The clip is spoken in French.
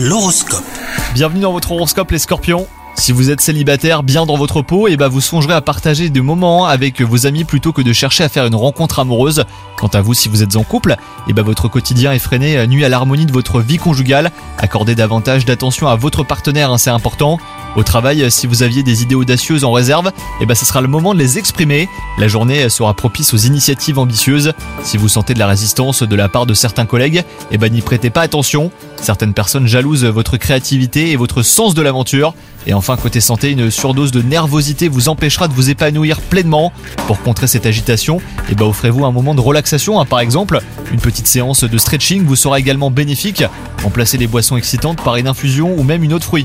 L'horoscope. Bienvenue dans votre horoscope les scorpions. Si vous êtes célibataire, bien dans votre peau, et bah vous songerez à partager des moments avec vos amis plutôt que de chercher à faire une rencontre amoureuse. Quant à vous, si vous êtes en couple, et bah votre quotidien effréné nuit à l'harmonie de votre vie conjugale. Accordez davantage d'attention à votre partenaire, hein, c'est important. Au travail, si vous aviez des idées audacieuses en réserve, et bah ce sera le moment de les exprimer. La journée sera propice aux initiatives ambitieuses. Si vous sentez de la résistance de la part de certains collègues, et bah n'y prêtez pas attention. Certaines personnes jalousent votre créativité et votre sens de l'aventure. Et enfin, côté santé, une surdose de nervosité vous empêchera de vous épanouir pleinement. Pour contrer cette agitation, et bah offrez-vous un moment de relaxation, hein. par exemple. Une petite séance de stretching vous sera également bénéfique. Remplacez les boissons excitantes par une infusion ou même une autre fruit.